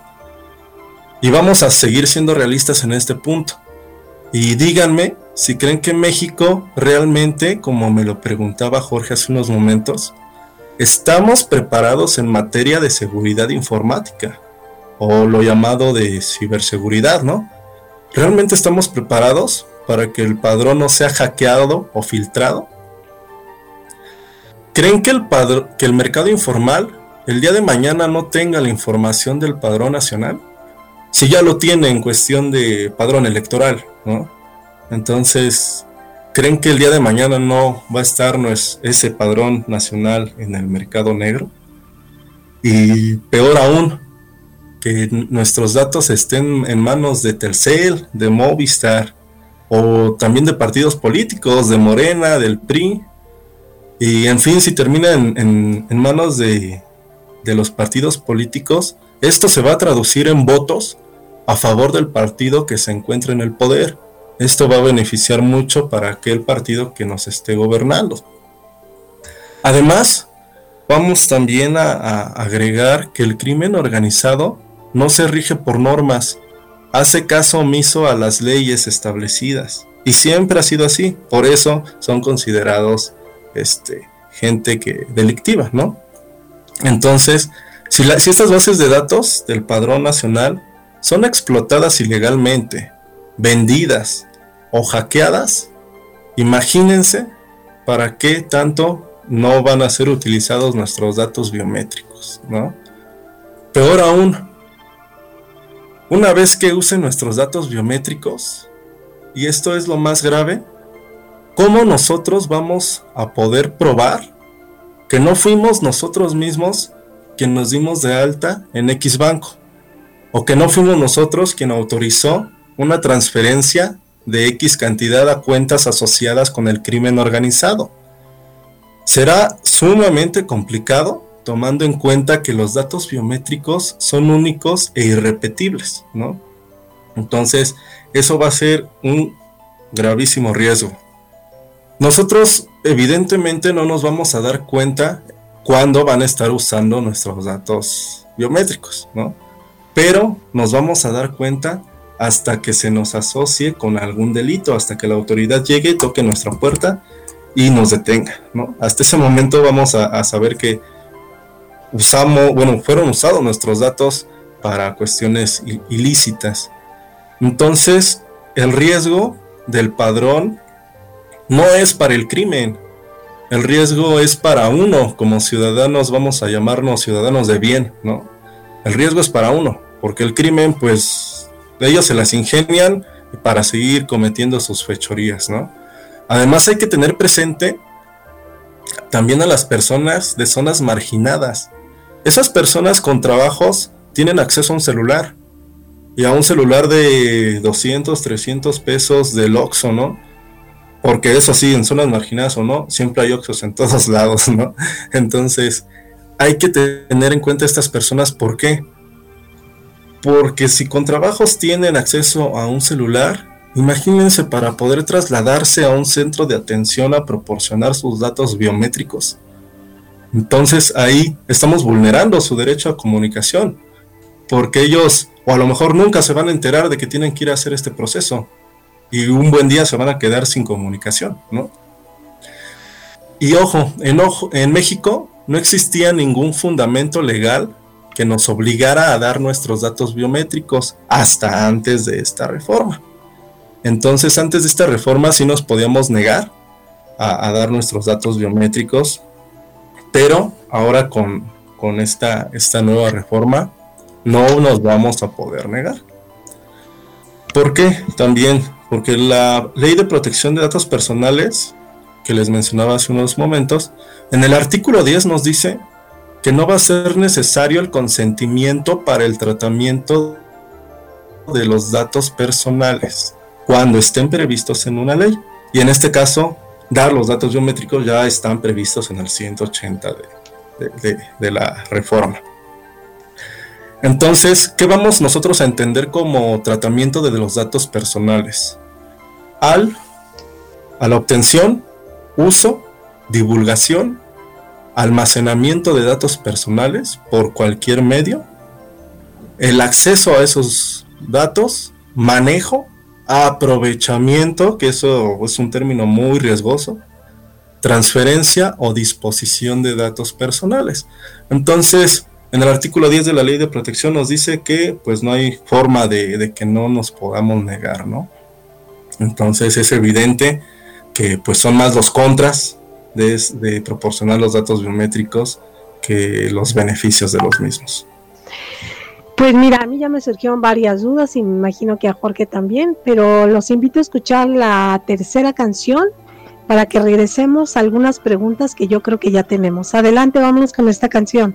Y vamos a seguir siendo realistas en este punto. Y díganme si creen que México realmente, como me lo preguntaba Jorge hace unos momentos, estamos preparados en materia de seguridad informática o lo llamado de ciberseguridad, ¿no? ¿Realmente estamos preparados para que el padrón no sea hackeado o filtrado? ¿Creen que el, mercado informal el día de mañana no tenga la información del padrón nacional? Si ya lo tiene en cuestión de padrón electoral, ¿no? Entonces, ¿creen que el día de mañana no va a estar ese padrón nacional en el mercado negro? Y peor aún, que nuestros datos estén en manos de Telcel, de Movistar, o también de partidos políticos, de Morena, del PRI, y en fin, si termina en, manos de, de los partidos políticos, esto se va a traducir en votos a favor del partido que se encuentra en el poder. Esto va a beneficiar mucho para aquel partido que nos esté gobernando. Además, vamos también a, a, agregar que el crimen organizado no se rige por normas, hace caso omiso a las leyes establecidas. Y siempre ha sido así. Por eso son considerados este, gente que, delictiva, ¿no? Entonces, si, estas bases de datos del padrón nacional son explotadas ilegalmente, vendidas o hackeadas, imagínense para qué tanto no van a ser utilizados nuestros datos biométricos, ¿no? Peor aún, una vez que usen nuestros datos biométricos, y esto es lo más grave, ¿cómo nosotros vamos a poder probar que no fuimos nosotros mismos quien nos dimos de alta en X banco? O que no fuimos nosotros quien autorizó una transferencia de X cantidad a cuentas asociadas con el crimen organizado. Será sumamente complicado tomando en cuenta que los datos biométricos son únicos e irrepetibles, ¿no? Entonces, eso va a ser un gravísimo riesgo. Nosotros evidentemente no nos vamos a dar cuenta cuándo van a estar usando nuestros datos biométricos, ¿no? Pero nos vamos a dar cuenta hasta que se nos asocie con algún delito, hasta que la autoridad llegue, toque nuestra puerta y nos detenga, ¿no? Hasta ese momento vamos a, a saber que usamos, bueno, fueron usados nuestros datos para cuestiones ilícitas. Entonces, el riesgo del padrón no es para el crimen, el riesgo es para uno, como ciudadanos vamos a llamarnos ciudadanos de bien, ¿no? El riesgo es para uno, porque el crimen, pues, ellos se las ingenian para seguir cometiendo sus fechorías, ¿no? Además hay que tener presente también a las personas de zonas marginadas. Esas personas con trabajos tienen acceso a un celular y a un celular de 200, 300 pesos del Oxxo, ¿no? Porque eso sí, en zonas marginadas o no, siempre hay Oxxos en todos lados, ¿no? Entonces, hay que tener en cuenta a estas personas, ¿por qué? Porque si con trabajos tienen acceso a un celular, imagínense para poder trasladarse a un centro de atención a proporcionar sus datos biométricos. Entonces ahí estamos vulnerando su derecho a comunicación, porque ellos, o a lo mejor nunca se van a enterar de que tienen que ir a hacer este proceso, y un buen día se van a quedar sin comunicación, ¿no? Y ojo, en, ojo, en México no existía ningún fundamento legal que nos obligara a dar nuestros datos biométricos hasta antes de esta reforma. Entonces, antes de esta reforma sí nos podíamos negar a, dar nuestros datos biométricos pero ahora con, esta, esta nueva reforma no nos vamos a poder negar. Porque también porque la ley de protección de datos personales, que les mencionaba hace unos momentos, en el artículo 10 nos dice que no va a ser necesario el consentimiento para el tratamiento de los datos personales cuando estén previstos en una ley. Y en este caso, dar los datos biométricos ya están previstos en el 180 de, de la reforma. Entonces, ¿qué vamos nosotros a entender como tratamiento de los datos personales? Al, a la obtención, uso, divulgación, almacenamiento de datos personales por cualquier medio, el acceso a esos datos, manejo, aprovechamiento, que eso es un término muy riesgoso, transferencia o disposición de datos personales. Entonces, en el artículo 10 de la ley de protección nos dice que pues no hay forma de, que no nos podamos negar, ¿no? Entonces es evidente que pues son más los contras de, de proporcionar los datos biométricos que los beneficios de los mismos. Pues mira, a mí ya me surgieron varias dudas y me imagino que a Jorge también, pero los invito a escuchar la tercera canción para que regresemos a algunas preguntas que yo creo que ya tenemos. Adelante, vámonos con esta canción.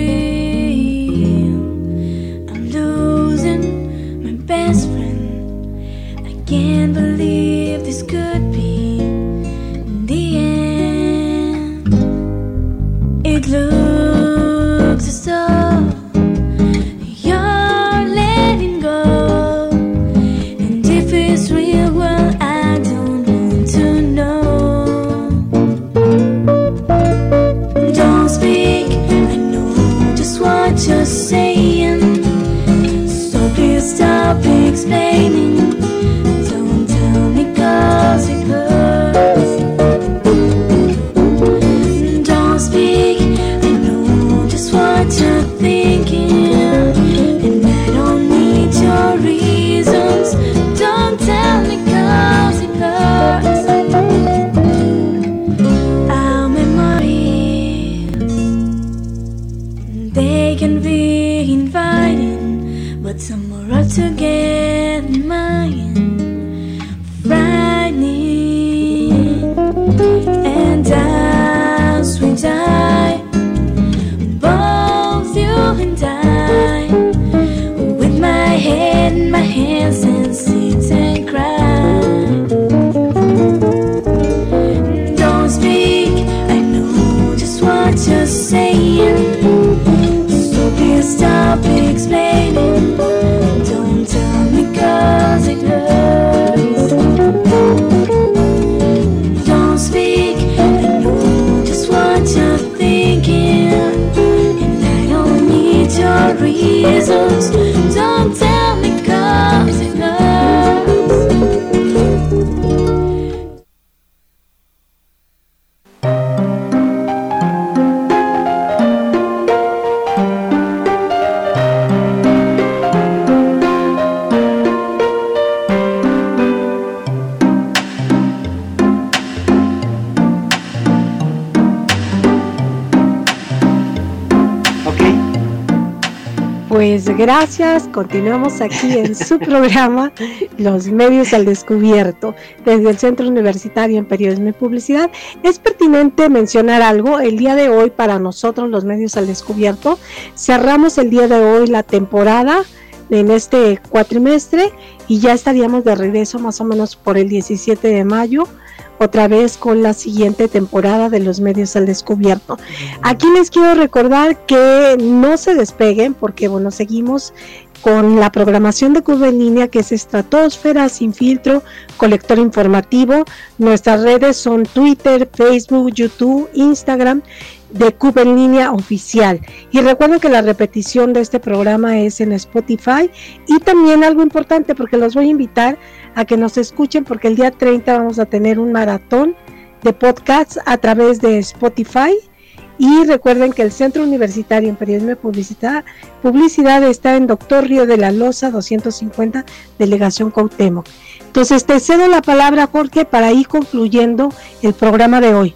gracias. Continuamos aquí en su programa Los medios al descubierto desde el Centro Universitario en Periodismo y Publicidad. Es pertinente mencionar algo. El día de hoy para nosotros los medios al descubierto cerramos el día de hoy la temporada en este cuatrimestre y ya estaríamos de regreso más o menos por el 17 de mayo otra vez con la siguiente temporada de los medios al descubierto. Aquí les quiero recordar que no se despeguen porque bueno, seguimos con la programación de Curva en línea que es Estratosfera, Sin Filtro, Colector Informativo. Nuestras redes son Twitter, Facebook, YouTube, Instagram de CUB en línea oficial. Y recuerden que la repetición de este programa es en Spotify y también algo importante porque los voy a invitar a que nos escuchen porque el día 30 vamos a tener un maratón de podcasts a través de Spotify. Y recuerden que el Centro Universitario en Periodismo y Publicidad, Publicidad está en Doctor Río de la Loza 250, Delegación Cautemo. Entonces te cedo la palabra, Jorge, para ir concluyendo el programa de hoy.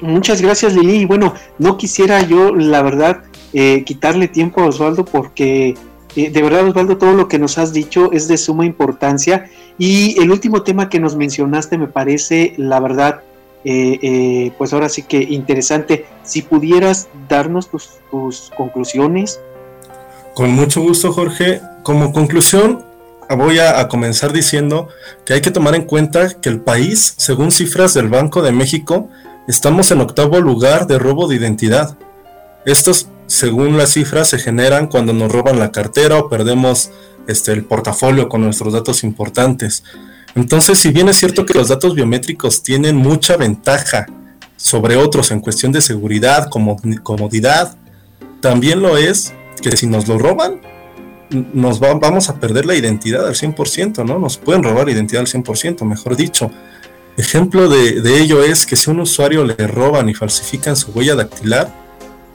Muchas gracias, Lili. Y bueno, no quisiera yo, la verdad, eh, quitarle tiempo a Osvaldo porque eh, de verdad, Osvaldo, todo lo que nos has dicho es de suma importancia. Y el último tema que nos mencionaste me parece, la verdad, eh, pues ahora sí que interesante. Si pudieras darnos tus, tus conclusiones. Con mucho gusto, Jorge. Como conclusión, voy a, comenzar diciendo que hay que tomar en cuenta que el país, según cifras del Banco de México, estamos en octavo lugar de robo de identidad. Estos, según las cifras, se generan cuando nos roban la cartera o perdemos este, el portafolio con nuestros datos importantes. Entonces, si bien es cierto que los datos biométricos tienen mucha ventaja sobre otros en cuestión de seguridad, comodidad, también lo es que si nos lo roban, nos vamos a perder la identidad al 100%, ¿no? Nos pueden robar identidad al 100%, mejor dicho. Ejemplo de, ello es que si un usuario le roban y falsifican su huella dactilar,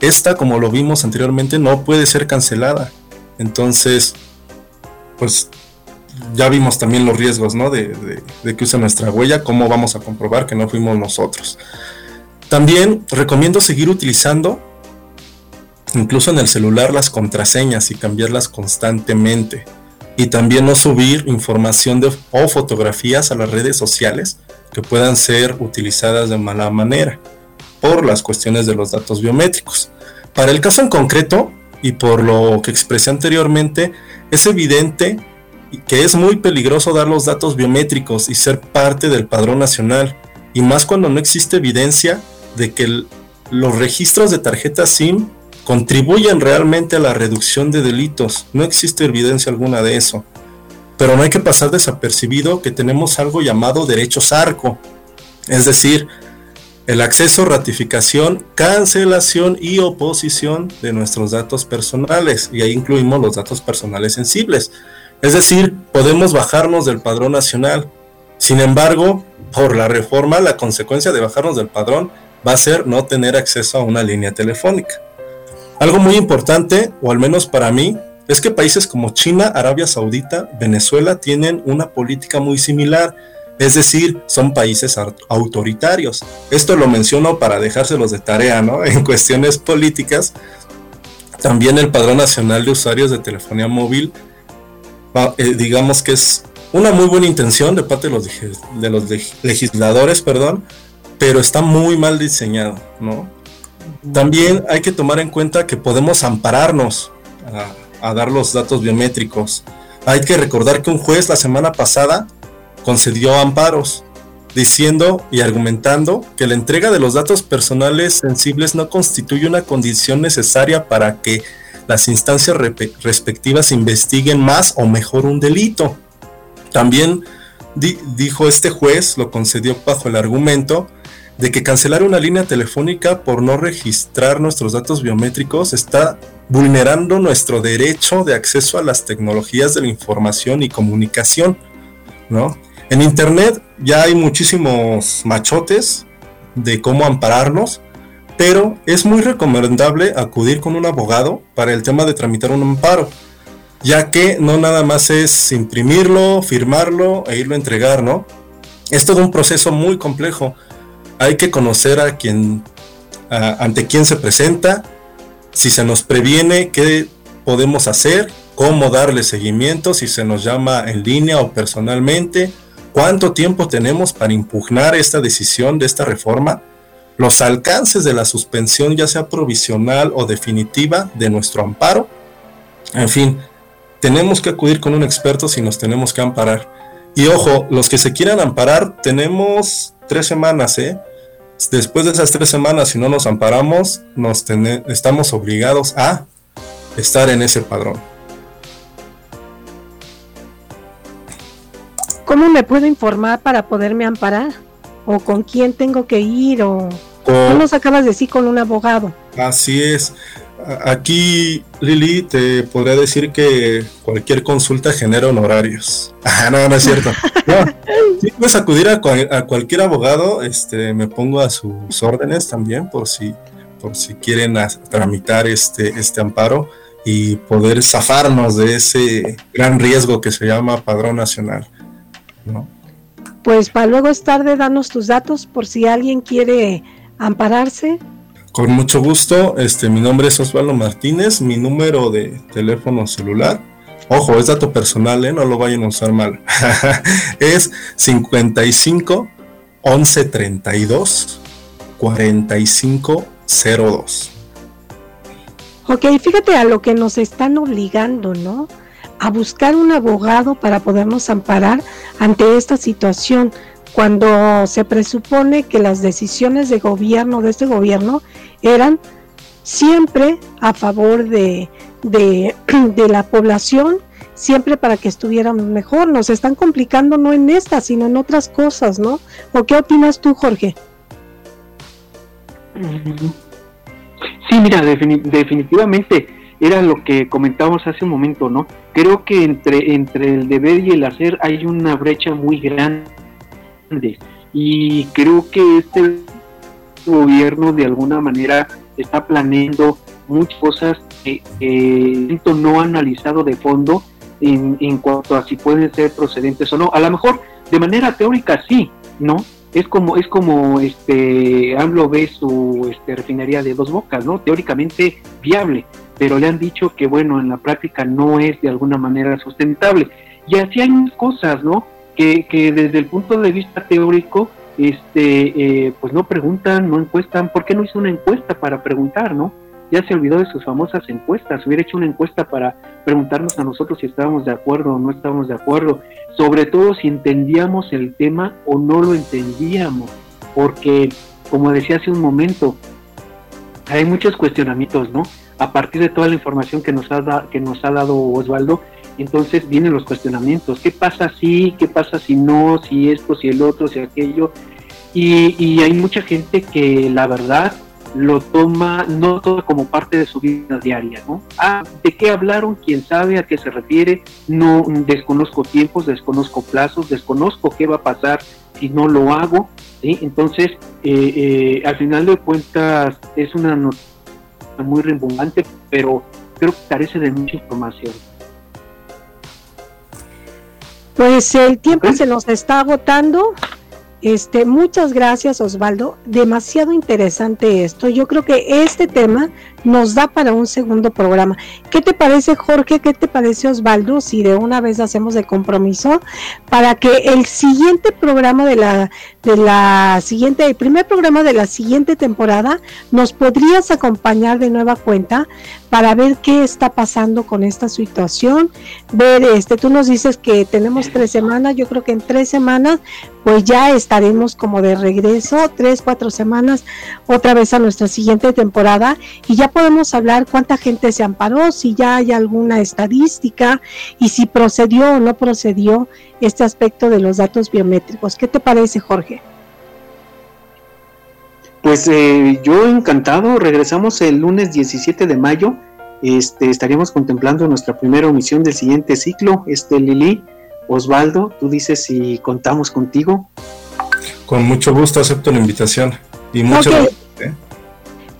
esta, como lo vimos anteriormente, no puede ser cancelada. Entonces, pues ya vimos también los riesgos, ¿no? De, que use nuestra huella, cómo vamos a comprobar que no fuimos nosotros. También recomiendo seguir utilizando incluso en el celular las contraseñas y cambiarlas constantemente. Y también no subir información o fotografías a las redes sociales que puedan ser utilizadas de mala manera por las cuestiones de los datos biométricos. Para el caso en concreto, y por lo que expresé anteriormente, es evidente que es muy peligroso dar los datos biométricos y ser parte del padrón nacional, y más cuando no existe evidencia de que los registros de tarjeta SIM contribuyen realmente a la reducción de delitos. No existe evidencia alguna de eso. Pero no hay que pasar desapercibido que tenemos algo llamado derechos arco, es decir, el acceso, ratificación, cancelación y oposición de nuestros datos personales. Y ahí incluimos los datos personales sensibles. Es decir, podemos bajarnos del padrón nacional. Sin embargo, por la reforma, la consecuencia de bajarnos del padrón va a ser no tener acceso a una línea telefónica. Algo muy importante, o al menos para mí, es que países como China, Arabia Saudita, Venezuela tienen una política muy similar, es decir, son países autoritarios. Esto lo menciono para dejárselos de tarea, ¿no? En cuestiones políticas, también el Padrón Nacional de Usuarios de Telefonía Móvil, eh, digamos que es una muy buena intención de parte de los, de los legisladores, perdón, pero está muy mal diseñado, ¿no? También hay que tomar en cuenta que podemos ampararnos a, dar los datos biométricos. Hay que recordar que un juez la semana pasada concedió amparos diciendo y argumentando que la entrega de los datos personales sensibles no constituye una condición necesaria para que las instancias respectivas investiguen más o mejor un delito. También dijo este juez, lo concedió bajo el argumento de que cancelar una línea telefónica por no registrar nuestros datos biométricos está vulnerando nuestro derecho de acceso a las tecnologías de la información y comunicación, ¿no? En internet ya hay muchísimos machotes de cómo ampararnos, pero es muy recomendable acudir con un abogado para el tema de tramitar un amparo, ya que no nada más es imprimirlo, firmarlo e irlo a entregar, ¿no? Es todo un proceso muy complejo hay que conocer a quien, ante quién se presenta, si se nos previene, qué podemos hacer, cómo darle seguimiento, si se nos llama en línea o personalmente, cuánto tiempo tenemos para impugnar esta decisión de esta reforma, los alcances de la suspensión, ya sea provisional o definitiva, de nuestro amparo. En fin, tenemos que acudir con un experto si nos tenemos que amparar. Y ojo, los que se quieran amparar, tenemos tres semanas, ¿eh? Después de esas tres semanas, si no nos amparamos, nos estamos obligados a estar en ese padrón. ¿Cómo me puedo informar para poderme amparar? ¿O con quién tengo que ir? ¿O Tú nos acabas de decir con un abogado. Así es. Aquí, Lili, te podría decir que cualquier consulta genera honorarios. Ah, no, no es cierto. No, puedes acudir a, cualquier abogado, este, me pongo a sus órdenes también por si, por si quieren tramitar este, este amparo y poder zafarnos de ese gran riesgo que se llama padrón nacional. Pues para luego es tarde, danos tus datos por si alguien quiere ampararse. Con mucho gusto, este, mi nombre es Osvaldo Martínez, mi número de teléfono celular, ojo, es dato personal, ¿eh? no lo vayan a usar mal, es 55 11 32 45 02. Ok, fíjate a lo que nos están obligando, ¿no? A buscar un abogado para podernos amparar ante esta situación cuando se presupone que las decisiones de gobierno, de este gobierno, eran siempre a favor de, de, la población, siempre para que estuviéramos mejor. Nos están complicando no en esta, sino en otras cosas, ¿no? ¿O qué opinas tú, Jorge? Sí, mira, definitivamente era lo que comentábamos hace un momento, ¿no? Creo que entre, entre el deber y el hacer hay una brecha muy grande y creo que este gobierno de alguna manera está planeando muchas cosas que no analizado de fondo en, en cuanto a si pueden ser procedentes o no. A lo mejor de manera teórica sí, ¿no? Es como, es como este AMLO ve su este, refinería de dos bocas, ¿no? Teóricamente viable, pero le han dicho que bueno, en la práctica no es de alguna manera sustentable. Y así hay cosas, ¿no? Que, desde el punto de vista teórico, este, eh, pues no preguntan, no encuestan. ¿Por qué no hizo una encuesta para preguntar, no? Ya se olvidó de sus famosas encuestas. Hubiera hecho una encuesta para preguntarnos a nosotros si estábamos de acuerdo o no estábamos de acuerdo. Sobre todo si entendíamos el tema o no lo entendíamos. Porque, como decía hace un momento, hay muchos cuestionamientos, ¿no? A partir de toda la información que nos ha, que nos ha dado Osvaldo, entonces vienen los cuestionamientos, ¿qué pasa si, qué pasa si no, si esto, si el otro, si aquello? Y, hay mucha gente que la verdad lo toma no todo como parte de su vida diaria, ¿no? Ah, ¿de qué hablaron? ¿Quién sabe a qué se refiere? No desconozco tiempos, desconozco plazos, desconozco qué va a pasar si no lo hago. Entonces, eh, eh, al final de cuentas es una noticia muy rimbombante, pero creo que carece de mucha información. Pues el tiempo se nos está agotando. Este, muchas gracias Osvaldo, demasiado interesante esto. Yo creo que este tema nos da para un segundo programa. ¿Qué te parece Jorge? ¿Qué te parece Osvaldo? Si de una vez hacemos de compromiso para que el siguiente programa de la de la siguiente, el primer programa de la siguiente temporada, nos podrías acompañar de nueva cuenta para ver qué está pasando con esta situación. Ver, este, tú nos dices que tenemos tres semanas, yo creo que en tres semanas, pues ya estaremos como de regreso, tres, cuatro semanas, otra vez a nuestra siguiente temporada y ya podemos hablar cuánta gente se amparó, si ya hay alguna estadística y si procedió o no procedió este aspecto de los datos biométricos. ¿Qué te parece, Jorge? Pues eh, yo encantado, regresamos el lunes 17 de mayo, este, estaríamos contemplando nuestra primera omisión del siguiente ciclo. Este, Lili, Osvaldo, tú dices si contamos contigo. Con mucho gusto acepto la invitación y muchas gracias.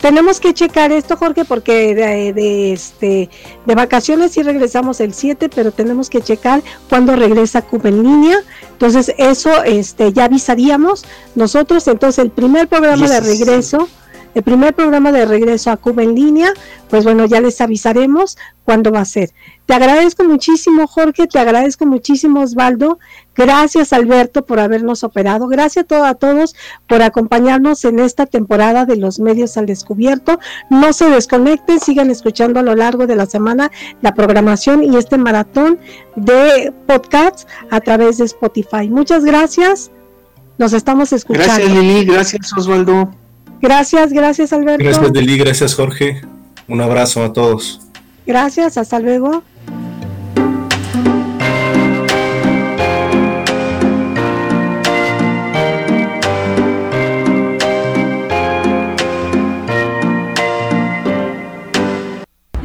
Tenemos que checar esto, Jorge, porque de, este, de vacaciones sí regresamos el 7, pero tenemos que checar cuándo regresa Cuba en línea. Entonces, eso este, ya avisaríamos nosotros. Entonces, el primer programa de regreso el primer programa de regreso a Cuba en línea, pues bueno, ya les avisaremos cuándo va a ser. Te agradezco muchísimo, Jorge, te agradezco muchísimo, Osvaldo. Gracias, Alberto, por habernos operado. Gracias a, a todos por acompañarnos en esta temporada de los medios al descubierto. No se desconecten, sigan escuchando a lo largo de la semana la programación y este maratón de podcasts a través de Spotify. Muchas gracias. Nos estamos escuchando. Gracias, Lili. Gracias, Osvaldo. Gracias, gracias Alberto. Gracias Deli, gracias Jorge. Un abrazo a todos. Gracias, hasta luego.